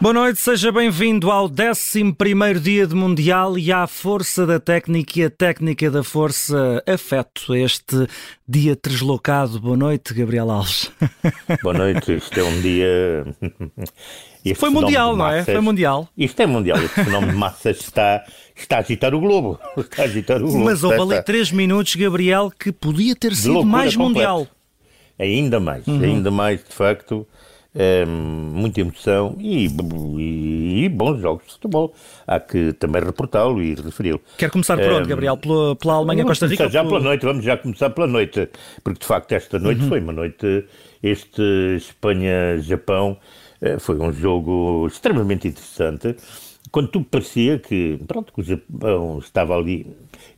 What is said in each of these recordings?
Boa noite, seja bem-vindo ao 11 dia de Mundial e à Força da Técnica e a Técnica da Força Afeto. Este dia deslocado. Boa noite, Gabriel Alves. Boa noite, isto é um dia. Este Foi mundial, não é? Foi mundial. Isto é mundial. Este fenómeno de massas está, está a agitar o globo. Está a agitar o globo. Mas houve ali três minutos, Gabriel, que podia ter sido mais mundial. Ainda mais, uhum. ainda mais, de facto. É, muita emoção e, e, e, bons jogos de futebol. Há que também reportá-lo e referi-lo. Quer começar por onde, Gabriel? Pela, pela Alemanha-Costa Rica? Já pela noite, vamos já começar pela noite, porque de facto esta noite uhum. foi uma noite, este Espanha-Japão eh, foi um jogo extremamente interessante. Quando tudo parecia que, pronto, que o Japão estava ali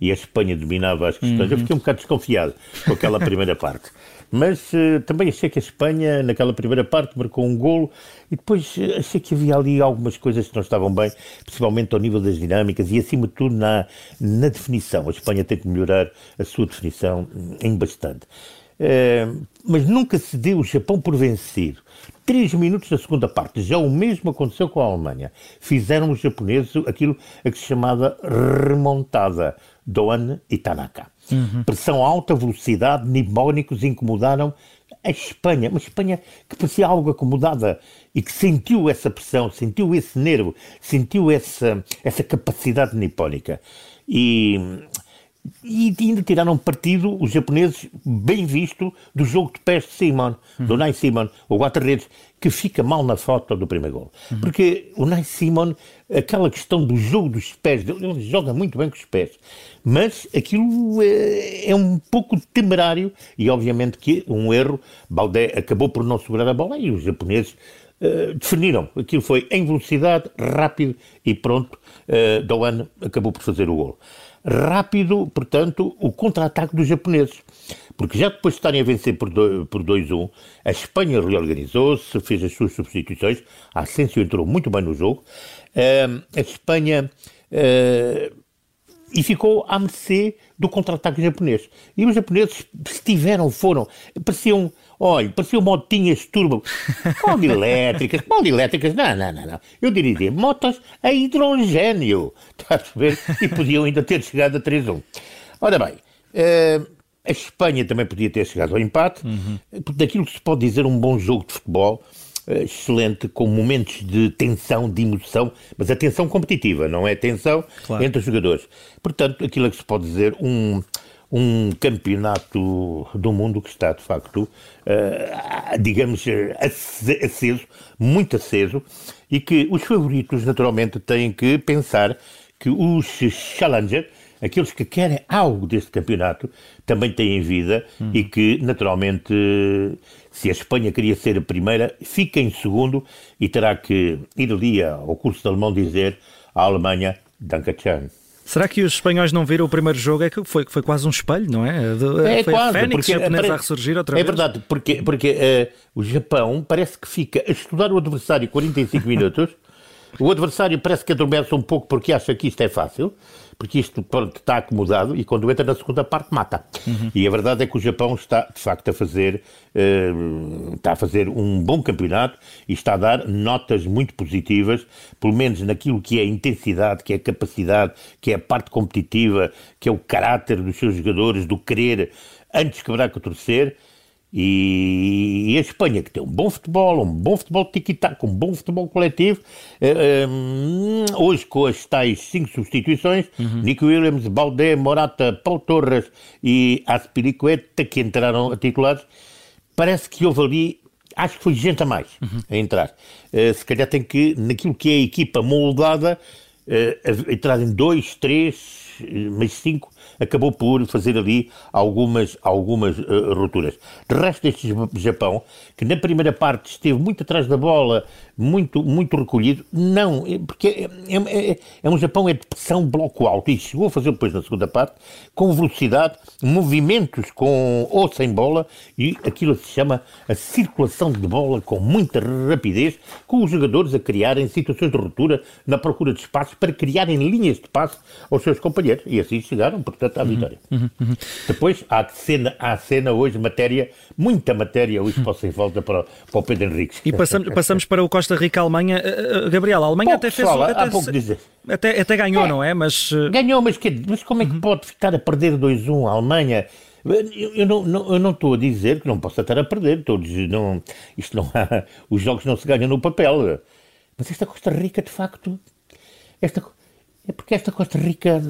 e a Espanha dominava as questões, uhum. eu fiquei um bocado desconfiado com aquela primeira parte. Mas uh, também achei que a Espanha, naquela primeira parte, marcou um golo e depois uh, achei que havia ali algumas coisas que não estavam bem, principalmente ao nível das dinâmicas e, acima de tudo, na, na definição. A Espanha tem que melhorar a sua definição em bastante. Uh, mas nunca se deu o Japão por vencido. Três minutos da segunda parte, já o mesmo aconteceu com a Alemanha. Fizeram os japoneses aquilo a que se chamava remontada, Doan e Tanaka. Uhum. Pressão alta, velocidade, nibónicos incomodaram a Espanha, uma Espanha que parecia algo acomodada e que sentiu essa pressão, sentiu esse nervo, sentiu essa, essa capacidade nipónica. E, e ainda tiraram partido os japoneses, bem visto, do jogo de pés de Simon, uhum. do Nai Simon, o guarda-redes, que fica mal na foto do primeiro gol. Uhum. Porque o Nai Simon, aquela questão do jogo dos pés, ele joga muito bem com os pés, mas aquilo é, é um pouco temerário e obviamente que um erro, Baldé acabou por não segurar a bola e os japoneses Uh, definiram. Aquilo foi em velocidade, rápido e pronto. Uh, Doan acabou por fazer o gol. Rápido, portanto, o contra-ataque dos japoneses. Porque já depois de estarem a vencer por 2-1, a Espanha reorganizou-se, fez as suas substituições, a Asensio entrou muito bem no jogo, uh, a Espanha uh, e ficou à mercê do contra-ataque japonês. E os japoneses estiveram, foram, pareciam, olha, pareciam motinhas turbo, moto elétricas, moto elétricas, não, não, não, não. Eu diria motos a hidrogênio, estás a ver? E podiam ainda ter chegado a 3-1. Ora bem, uh, a Espanha também podia ter chegado ao empate, uhum. daquilo que se pode dizer um bom jogo de futebol, eh, excelente, com momentos de tensão, de emoção, mas a tensão competitiva, não é tensão claro. entre os jogadores. Portanto, aquilo que se pode dizer, um, um campeonato do mundo que está, de facto, uh, digamos, aceso, muito aceso, e que os favoritos, naturalmente, têm que pensar que os challenger, aqueles que querem algo deste campeonato, também têm vida hum. e que, naturalmente, se a Espanha queria ser a primeira, fica em segundo e terá que ir ali ao curso de alemão dizer à Alemanha Dankeschön. Será que os espanhóis não viram o primeiro jogo? É que foi, foi quase um espelho, não é? é foi quase, a Fênix porque, japonesa a ressurgir outra é vez. É verdade, porque, porque uh, o Japão parece que fica a estudar o adversário 45 minutos, o adversário parece que adormece um pouco porque acha que isto é fácil, porque isto pronto, está acomodado e quando entra na segunda parte mata. Uhum. E a verdade é que o Japão está, de facto, a fazer, uh, está a fazer um bom campeonato e está a dar notas muito positivas, pelo menos naquilo que é a intensidade, que é a capacidade, que é a parte competitiva, que é o caráter dos seus jogadores, do querer antes quebrar que torcer. E, a Espanha, que tem um bom futebol, um bom futebol tiki-taka, um bom futebol coletivo, eh, eh, hoje com as tais cinco substituições, uhum. Nico Williams, Baldé, Morata, Paulo Torres e Aspiricueta, que entraram a titulares, parece que houve ali, acho que foi gente a mais uhum. a entrar. Uh, se calhar tem que, naquilo que é a equipa moldada, uh, entrarem dois, três, mas cinco acabou por fazer ali algumas, algumas uh, rupturas. De resto, este Japão, que na primeira parte esteve muito atrás da bola, muito, muito recolhido, não, eh, porque é, é, é, é um Japão é de pressão bloco alto e chegou a fazer depois na segunda parte com velocidade, movimentos com ou sem bola e aquilo se chama a circulação de bola com muita rapidez, com os jogadores a criarem situações de ruptura na procura de espaços para criarem linhas de passe aos seus companheiros e assim chegaram, portanto, à vitória. Uhum, uhum. Depois há cena, há cena hoje, matéria, muita matéria hoje possa em volta para, para o Pedro Henriques. E passamos, passamos para o Costa Rica-Alemanha. Uh, Gabriel, a Alemanha pouco, até fez. Fala, até, há pouco dizer. Até, até ganhou, é, não é? Mas, Ganhou, mas, que, mas como é que uhum. pode ficar a perder 2-1 a Alemanha? Eu, eu, não, não, eu não estou a dizer que não possa estar a perder, todos não, isto não há, os jogos não se ganham no papel, mas esta Costa Rica, de facto, esta, é porque esta Costa Rica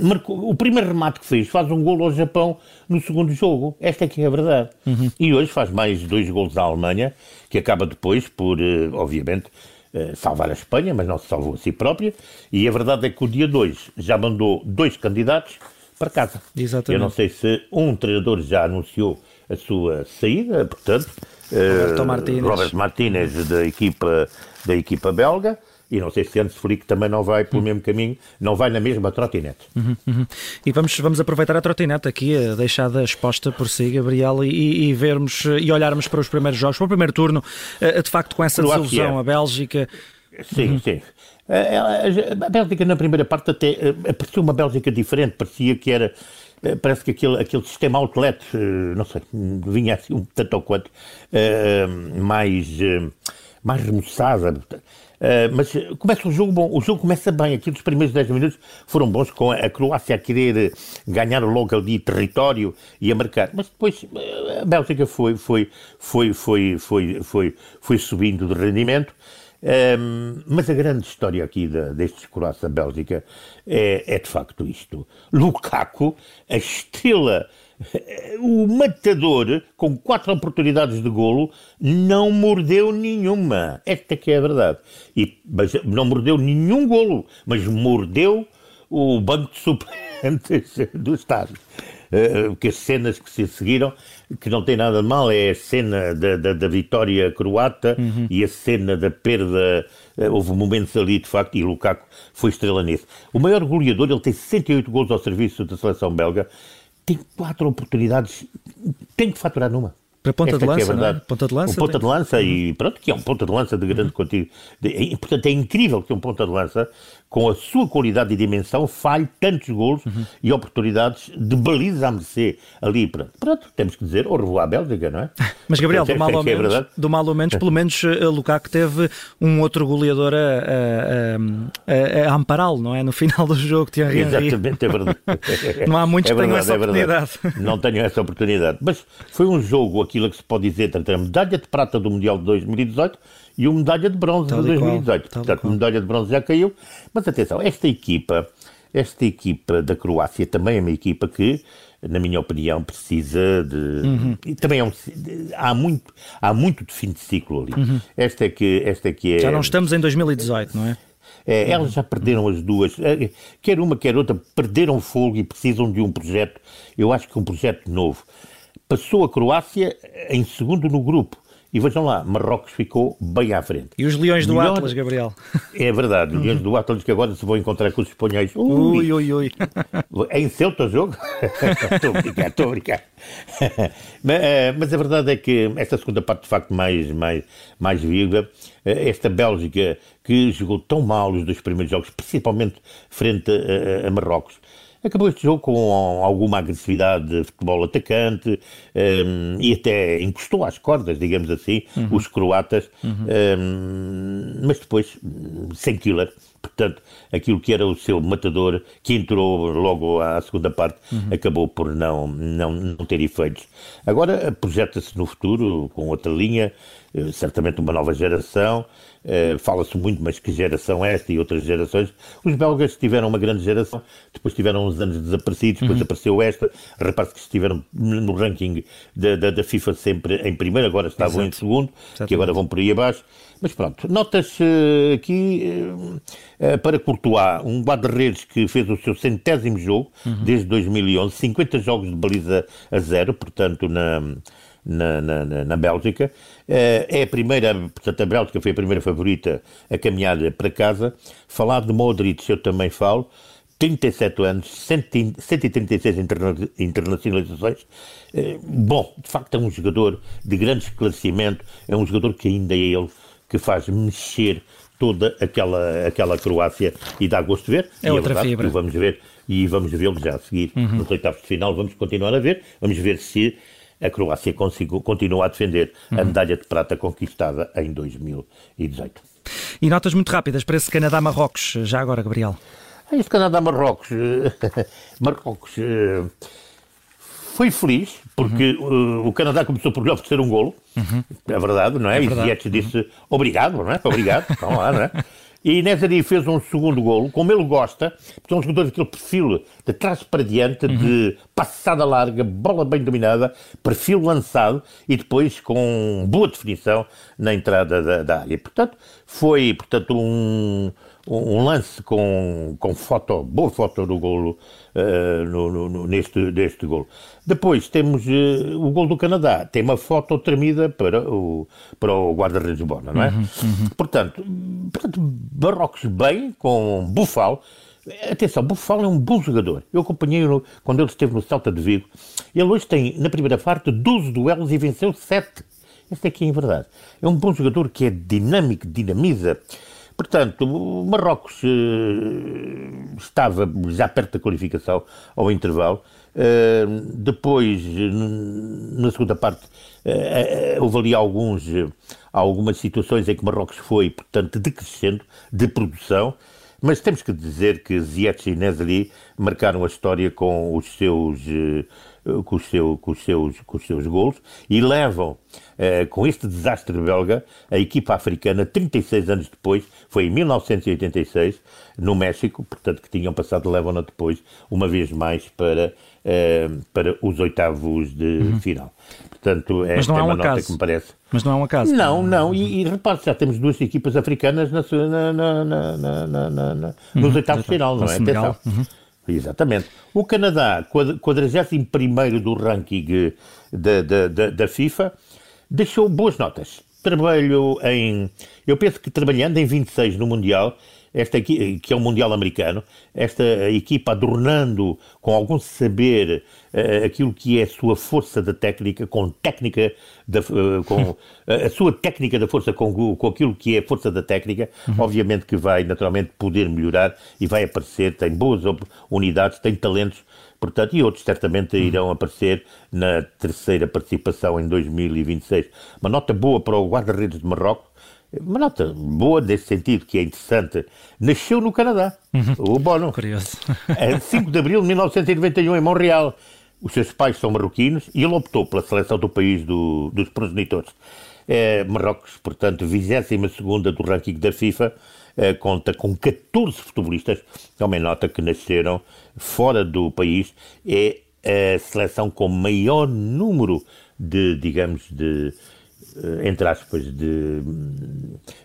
marcou, o primeiro remate que fez faz um gol ao Japão no segundo jogo, esta é que é a verdade. Uhum. E hoje faz mais dois gols à Alemanha, que acaba depois por, eh, obviamente, eh, salvar a Espanha, mas não se salvou a si própria, e a verdade é que o dia 2 já mandou dois candidatos para casa. Exatamente. Eu não sei se um treinador já anunciou a sua saída, portanto, Roberto uh, Martínez, Robert Martínez da equipa, da equipa belga. E não sei se Hans Flick também não vai pelo uhum. mesmo caminho, não vai na mesma trotinete. Uhum, uhum. E vamos, vamos aproveitar a trotinete aqui, deixada exposta por si, Gabriel, e, e, vermos e olharmos para os primeiros jogos, para o primeiro turno, eh, de facto com essa desilusão, a Bélgica. Sim, uhum. sim. A Bélgica, na primeira parte, até eh, parecia uma Bélgica diferente, parecia que era. Eh, parece que aquele, aquele sistema outlet, eh, não sei, vinha assim um tanto ou quanto mais, mais remoçada. Mas começa o jogo bom, o jogo começa bem, aqui os primeiros 10 minutos foram bons, com a Croácia a querer ganhar logo ali território e a marcar, mas depois a Bélgica foi, foi, foi, foi, foi, foi, foi subindo de rendimento, um, mas a grande história aqui de, destes Croácia-Bélgica é, é, de facto isto. Lukaku, a estrela, o matador, com quatro oportunidades de golo, não mordeu nenhuma. Esta que é a verdade. E, não mordeu nenhum golo, mas mordeu o banco de suplentes do Estado. Uh, que as cenas que se seguiram que não tem nada de mal, é a cena da, da, da vitória croata uhum. e a cena da perda. Eh, houve momentos ali, de facto, e Lukaku foi estrela nisso. O maior goleador, ele tem 68 gols ao serviço da seleção belga, tem quatro oportunidades, tem que faturar numa. Para ponta Esta de lança, é verdade. Ponta de lança. Um ponta de lança e pronto, que é um ponta de lança de grande uhum. quantidade. É, portanto, é incrível que um ponta de lança, com a sua qualidade e dimensão, falhe tantos gols uhum. e oportunidades de baliza a merecer ali. Pronto, pronto, temos que dizer, au revoir à Bélgica, não é? Mas, Gabriel, do mal, ao é menos, do mal ou menos, pelo menos uh, Lukaku teve um outro goleador a, a, a, a ampará-lo, não é? No final do jogo, Thierry Exatamente, é verdade. não há muitos é que tenham essa é oportunidade. Não tenho essa oportunidade. Mas foi um jogo aquilo que se pode dizer entre a medalha de prata do Mundial de 2018 e o medalha de bronze tal de 2018. Qual, Portanto, a medalha de bronze já caiu. Mas atenção, esta equipa, esta equipa da Croácia também é uma equipa que, na minha opinião, precisa de. Uhum. Também é um, há, muito, há muito de fim de ciclo ali. Uhum. Esta, é que, esta é que é. Já não estamos em 2018, não é? É, elas já perderam as duas, é, quer uma, quer outra, perderam fogo e precisam de um projeto, eu acho que um projeto novo. Passou a Croácia em segundo no grupo. E vejam lá, Marrocos ficou bem à frente. E os Leões do Melhor... Atlas, Gabriel? É verdade, os Leões do Atlas que agora se vão encontrar com os espanhóis. Ui, ui, ui. É em Celta o jogo? estou a brincar, estou a brincar. mas, eh, mas, a verdade é que esta segunda parte, de facto, mais, mais, mais viva, eh, esta Bélgica que jogou tão mal os dois primeiros jogos, principalmente frente a, a Marrocos, Acabou este jogo com alguma agressividade de futebol atacante um, ehm, e até encostou às cordas, digamos assim, uhum. os croatas, uhum. um, ehm, mas depois sem killer. Portanto, aquilo que era o seu matador, que entrou logo à segunda parte, uhum. acabou por não, não, não ter efeitos. Agora projeta-se no futuro com outra linha, eh, certamente uma nova geração. Uh, Fala-se muito, mas que geração é esta e outras gerações? Os belgas tiveram uma grande geração, depois tiveram uns anos desaparecidos, depois uhum. apareceu esta. Repare-se que estiveram no ranking da, da, da, FIFA sempre em primeiro, agora estavam Exato. em segundo, Exatamente. que agora vão por aí abaixo. Mas pronto, notas aqui para Courtois, um guarda-redes que fez o seu centésimo jogo uhum. desde 2011, 50 jogos de baliza a zero, portanto, na na, na, na Bélgica. Eh, é a primeira, portanto, a Bélgica foi a primeira favorita a caminhar para casa. Falar de Modric, eu também falo. 37 anos, 136 internacionalizações. Eh, bom, de facto é um jogador de grande esclarecimento, é um jogador que ainda é ele que faz mexer toda aquela, aquela Croácia e dá gosto de ver. É e outra é verdade, fibra. Vamos ver e vamos vê-lo já a seguir uhum. nos oitavos de final. Vamos continuar a ver. Vamos ver se a Croácia consigo, continua a defender uhum. a medalha de prata conquistada em 2018. E notas muito rápidas para esse Canadá-Marrocos, já agora, Gabriel. Este Canadá-Marrocos, Marrocos foi feliz, porque uhum. o, o Canadá começou por lhe oferecer um golo, uhum. é verdade, não é? é e Ziyech disse obrigado, não é? Obrigado, vamos lá, não é? E Nezari fez um segundo golo, como ele gosta, porque é um jogador daquele perfil de trás para diante, uhum. de passada larga, bola bem dominada, perfil lançado e depois com boa definição na entrada da, da área. Portanto, foi portanto, um, um lance com, com foto, boa foto do golo uh, no, no, neste, neste golo. Depois temos uh, o golo do Canadá, tem uma foto tremida para o, para o guarda-redes Bona, não é? Uhum, uhum. Portanto, portanto, Barrocos bem, com Bufal. Atenção, Bufal é um bom jogador. Eu acompanhei-o quando ele esteve no Celta de Vigo. Ele hoje tem, na primeira parte, 12 duelos e venceu 7. Este aqui é em verdade. É um bom jogador que é dinâmico, dinamiza. Portanto, o Marrocos uh, estava já perto da qualificação ao intervalo. Uh, depois, na segunda parte, uh, houve ali alguns, algumas situações em que Marrocos foi, portanto, decrescendo de produção. Mas temos que dizer que Ziyech e Nesri marcaram a história com os seus com os, seu, com, os seus, com os seus golos e levam, eh, com este desastre belga, a equipa africana, 36 anos depois, foi em 1986, no México, portanto que tinham passado, levam-na depois, uma vez mais, para, eh, para os oitavos de uhum. final. Portanto, esta é, é uma nota que me parece. Mas não é um acaso. Não, não, e, e repare, já temos duas equipas africanas na, na, na, na nos uhum. oitavos de final, não é? Atenção. Uhum. Exatamente. O Canadá, 41 do ranking da, da, da, da FIFA, deixou boas notas. Trabalho em. Eu penso que trabalhando em 26 no Mundial, esta aqui, que é o Mundial Americano, esta equipa adornando com algum saber uh, aquilo que é a sua força da técnica, com técnica, da, uh, com a sua técnica da força com, com aquilo que é a força da técnica, uhum. obviamente que vai naturalmente poder melhorar e vai aparecer, tem boas unidades, tem talentos, portanto, e outros certamente uhum. irão aparecer na terceira participação em 2026. Uma nota boa para o guarda-redes de Marrocos, uma nota boa nesse sentido, que é interessante. Nasceu no Canadá, uhum. o Bono. Curioso. É 5 de abril de 1991, em Montreal. Os seus pais são marroquinos e ele optou pela seleção do país do, dos progenitores. É, Marrocos, portanto, 22 do ranking da FIFA, é, conta com 14 futebolistas. É uma nota que nasceram fora do país. É a seleção com maior número de, digamos, de entre aspas, de,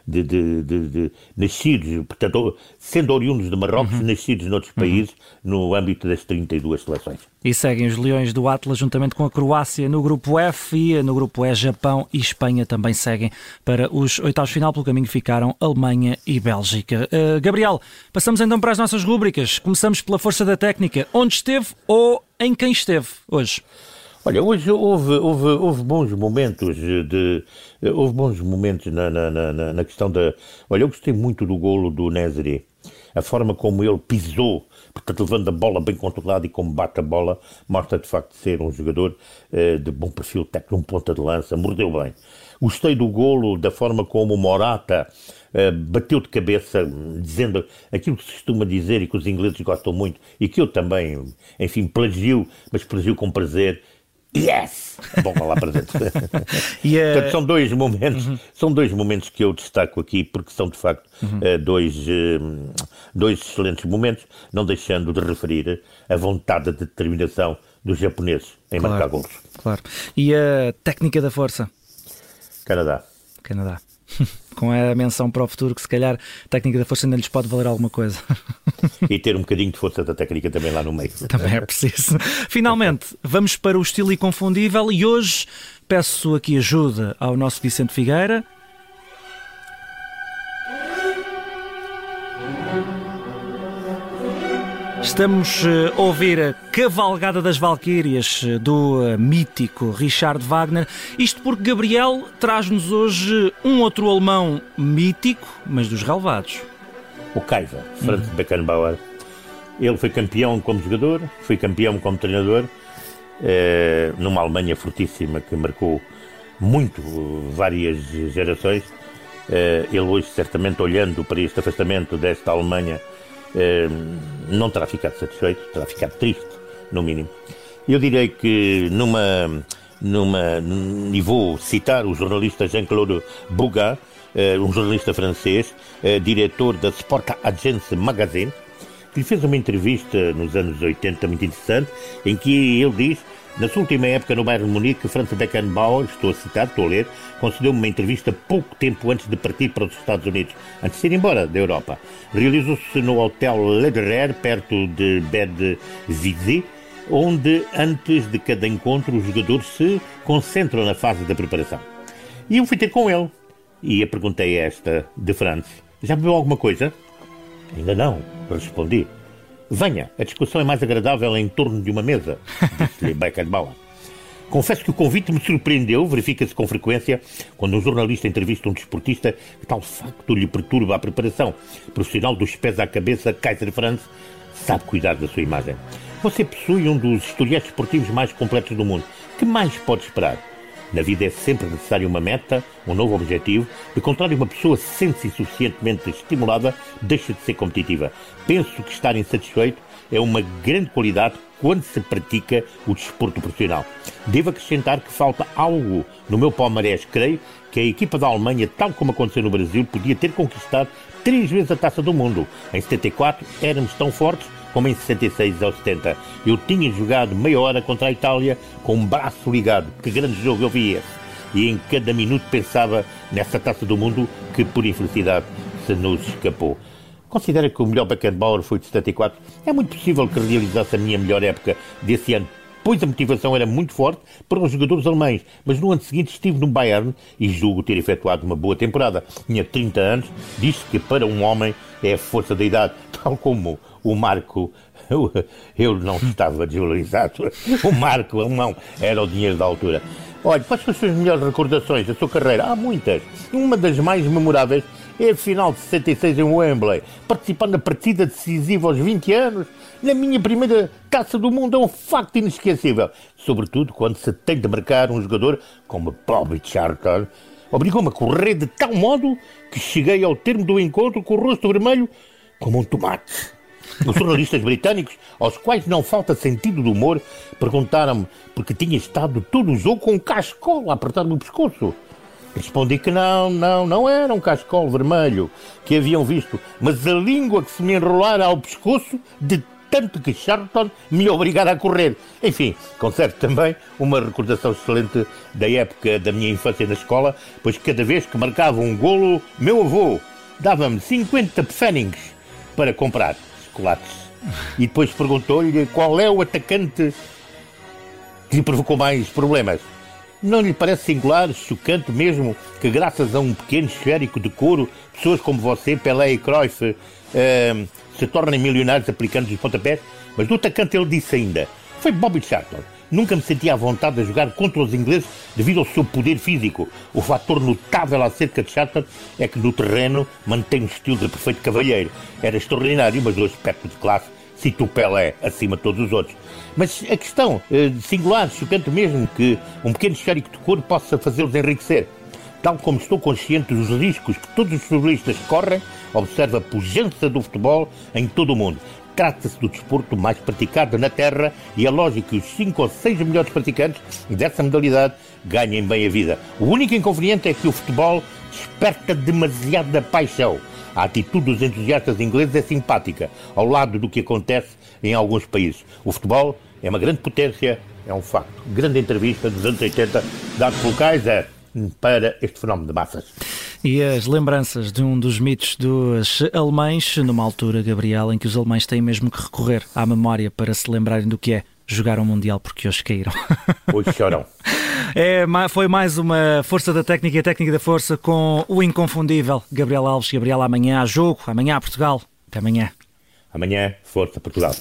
de, de, de, nascidos, portanto, sendo oriundos de Marrocos, uhum. nascidos noutros uhum. países, no âmbito das 32 seleções. E seguem os Leões do Atlas juntamente com a Croácia no grupo F e no grupo E, Japão e Espanha também seguem para os oitavos final. Pelo caminho ficaram Alemanha e Bélgica. Uh, Gabriel, passamos então para as nossas rúbricas. Começamos pela força da técnica. Onde esteve ou em quem esteve hoje? Olha, hoje houve, houve, houve bons momentos de. Houve bons momentos na, na, na, na questão da. Olha, eu gostei muito do golo do Nezri. A forma como ele pisou, portanto, levando a bola bem controlada e como bate a bola, mostra de facto ser um jogador uh, de bom perfil técnico, um ponta de lança, mordeu bem. Gostei do golo, da forma como o Morata uh, bateu de cabeça, dizendo aquilo que se costuma dizer e que os ingleses gostam muito, e que eu também, enfim, plagio, mas plagio com prazer, Yes! Bom, lá para dentro. e, uh... Portanto, são dois momentos, uhum. são dois momentos que eu destaco aqui, porque são de facto uhum. uh, dois, uh, dois excelentes momentos, não deixando de referir a vontade de determinação dos japoneses em claro, marcar gols. Claro. E a técnica da força? Canadá. Canadá. Com a menção para o futuro, que se calhar a técnica da força ainda lhes pode valer alguma coisa. E ter um bocadinho de força da técnica também lá no meio. Também é preciso. Finalmente, vamos para o estilo inconfundível e hoje peço aqui ajuda ao nosso Vicente Figueira. Estamos eh, a ouvir a Cavalgada das Valquírias eh, do eh, mítico Richard Wagner. Isto porque Gabriel traz-nos hoje um outro alemão mítico, mas dos relevados. O Kaiser, Franz uhum. Beckenbauer. Ele foi campeão como jogador, foi campeão como treinador, eh, numa Alemanha fortíssima que marcou muito várias gerações. Eh, ele hoje, certamente, olhando para este afastamento desta Alemanha, não terá ficado satisfeito, terá ficado triste, no mínimo. Eu direi que numa, numa, e vou citar o jornalista Jean-Claude Bougat, eh, um jornalista francês, diretor da Sport Agence Magazine, que lhe fez uma entrevista nos anos 80 muito interessante, em que ele diz na sua última época no Bayern de Munique, Franz Beckenbauer, estou a citar, estou a ler, concedeu-me uma entrevista pouco tempo antes de partir para os Estados Unidos, antes de ir embora da Europa. Realizou-se no Hotel Lederer, perto de Bed Vizy, onde antes de cada encontro os jogadores se concentram na fase da preparação. E eu fui ter com ele e a perguntei esta de Franz: Já bebeu alguma coisa? Ainda não, respondi. Venha, a discussão é mais agradável em torno de uma mesa, disse-lhe Beckenbauer. Confesso que o convite me surpreendeu, verifica-se com frequência quando um jornalista entrevista um desportista que tal facto lhe perturba a preparação. Profissional dos pés à cabeça, Kaiser Franz sabe cuidar da sua imagem. Você possui um dos historiais desportivos mais completos do mundo. Que mais pode esperar? Na vida é sempre necessária uma meta, um novo objetivo. De contrário, uma pessoa sente-se suficientemente estimulada, deixa de ser competitiva. Penso que estar insatisfeito é uma grande qualidade quando se pratica o desporto profissional. Devo acrescentar que falta algo no meu palmarés. Creio que a equipa da Alemanha, tal como aconteceu no Brasil, podia ter conquistado três vezes a taça do mundo. Em 74 éramos tão fortes como em 66 ou 70. Eu tinha jogado meia hora contra a Itália com um braço ligado. Que grande jogo eu vi esse. E em cada minuto pensava nessa taça do mundo que, por infelicidade, se nos escapou. Considera que o melhor Beckenbauer foi de 74? É muito possível que realizasse a minha melhor época desse ano pois a motivação era muito forte para os jogadores alemães. Mas no ano seguinte estive no Bayern e julgo ter efetuado uma boa temporada. Tinha 30 anos, disse que para um homem é a força da idade, tal como o Marco. Eu, eu não estava desvalorizado. O Marco alemão era o dinheiro da altura. Olha, quais são as suas melhores recordações da sua carreira? Há muitas. Uma das mais memoráveis é a final de 66 em Wembley, participando na partida decisiva aos 20 anos, na minha primeira taça do mundo, é um facto inesquecível. Sobretudo quando se tem de marcar um jogador como Bobby Charlton. Obrigou-me a correr de tal modo que cheguei ao termo do encontro com o rosto vermelho como um tomate. Os jornalistas britânicos, aos quais não falta sentido do humor, perguntaram-me porque tinha estado todo o jogo com um cascola a apertar-me o pescoço. Respondi que não, não, não era um cascol vermelho que haviam visto, mas a língua que se me enrolara ao pescoço de tanto que Charlton me obrigara a correr. Enfim, conservo também uma recordação excelente da época da minha infância na escola, pois cada vez que marcava um golo, meu avô dava-me 50 pfennings para comprar chocolates. E depois perguntou-lhe qual é o atacante que lhe provocou mais problemas. Não lhe parece singular, chocante mesmo, que graças a um pequeno esférico de couro, pessoas como você, Pelé e Cruyff, uh, se tornem milionários aplicando os pontapés? Mas do atacante ele disse ainda, foi Bobby Charlton. Nunca me sentia à vontade de jogar contra os ingleses devido ao seu poder físico. O fator notável acerca de Charlton é que no terreno mantém um estilo de perfeito cavalheiro. Era extraordinário, mas o aspecto de classe cita o Pelé acima de todos os outros. Mas a questão eh, singular, chocante mesmo, que um pequeno esférico de cor possa fazê-los enriquecer. Tal como estou consciente dos riscos que todos os futebolistas correm, observa a pujança do futebol em todo o mundo. Trata-se do desporto mais praticado na Terra e é lógico que os 5 ou 6 melhores praticantes dessa modalidade ganhem bem a vida. O único inconveniente é que o futebol desperta demasiada paixão. A atitude dos entusiastas ingleses é simpática, ao lado do que acontece em alguns países. O futebol é uma grande potência, é um facto. Grande entrevista dos anos 80, dado pelo Kaiser para este fenómeno de massas. E as lembranças de um dos mitos dos alemães, numa altura, Gabriel, em que os alemães têm mesmo que recorrer à memória para se lembrarem do que é jogar um Mundial porque hoje caíram. Hoje choram. É, foi mais uma Força da Técnica e a Técnica da Força com o inconfundível Gabriel Alves. Gabriel, amanhã há jogo, amanhã há Portugal. Até amanhã. Amanhã, força Portugal.